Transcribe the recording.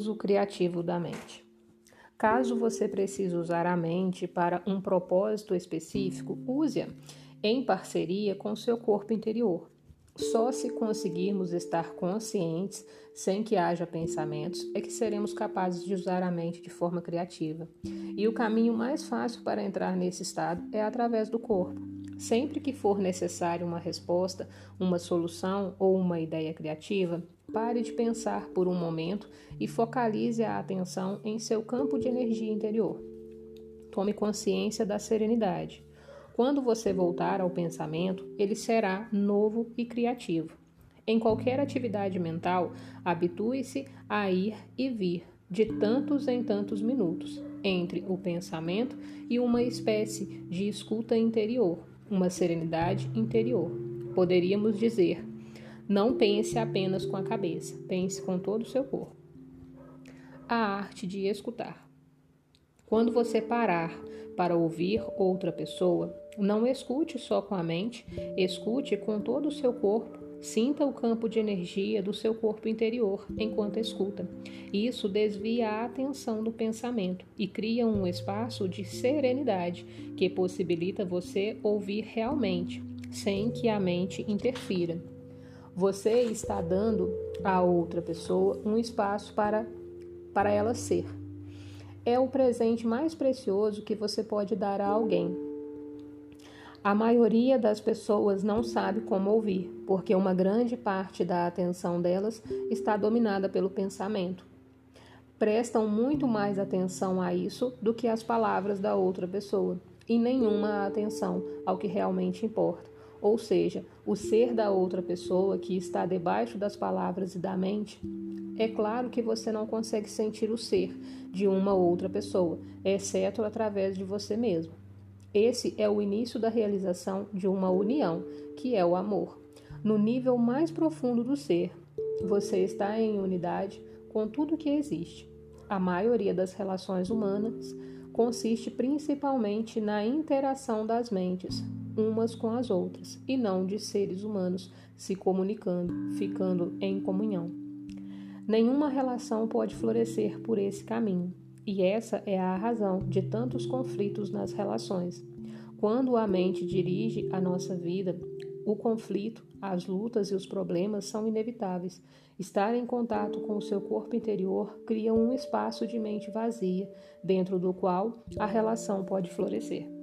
uso criativo da mente. Caso você precise usar a mente para um propósito específico, use-a em parceria com seu corpo interior. Só se conseguirmos estar conscientes, sem que haja pensamentos, é que seremos capazes de usar a mente de forma criativa. E o caminho mais fácil para entrar nesse estado é através do corpo. Sempre que for necessário uma resposta, uma solução ou uma ideia criativa, pare de pensar por um momento e focalize a atenção em seu campo de energia interior. Tome consciência da serenidade. Quando você voltar ao pensamento, ele será novo e criativo. Em qualquer atividade mental, habitue-se a ir e vir de tantos em tantos minutos entre o pensamento e uma espécie de escuta interior uma serenidade interior. Poderíamos dizer: não pense apenas com a cabeça, pense com todo o seu corpo. A arte de escutar. Quando você parar para ouvir outra pessoa, não escute só com a mente, escute com todo o seu corpo Sinta o campo de energia do seu corpo interior enquanto escuta. Isso desvia a atenção do pensamento e cria um espaço de serenidade que possibilita você ouvir realmente, sem que a mente interfira. Você está dando a outra pessoa um espaço para, para ela ser. É o presente mais precioso que você pode dar a alguém a maioria das pessoas não sabe como ouvir, porque uma grande parte da atenção delas está dominada pelo pensamento. Prestam muito mais atenção a isso do que às palavras da outra pessoa, e nenhuma atenção ao que realmente importa, ou seja, o ser da outra pessoa que está debaixo das palavras e da mente. É claro que você não consegue sentir o ser de uma outra pessoa, exceto através de você mesmo. Esse é o início da realização de uma união, que é o amor. No nível mais profundo do ser, você está em unidade com tudo que existe. A maioria das relações humanas consiste principalmente na interação das mentes umas com as outras e não de seres humanos se comunicando, ficando em comunhão. Nenhuma relação pode florescer por esse caminho. E essa é a razão de tantos conflitos nas relações. Quando a mente dirige a nossa vida, o conflito, as lutas e os problemas são inevitáveis. Estar em contato com o seu corpo interior cria um espaço de mente vazia, dentro do qual a relação pode florescer.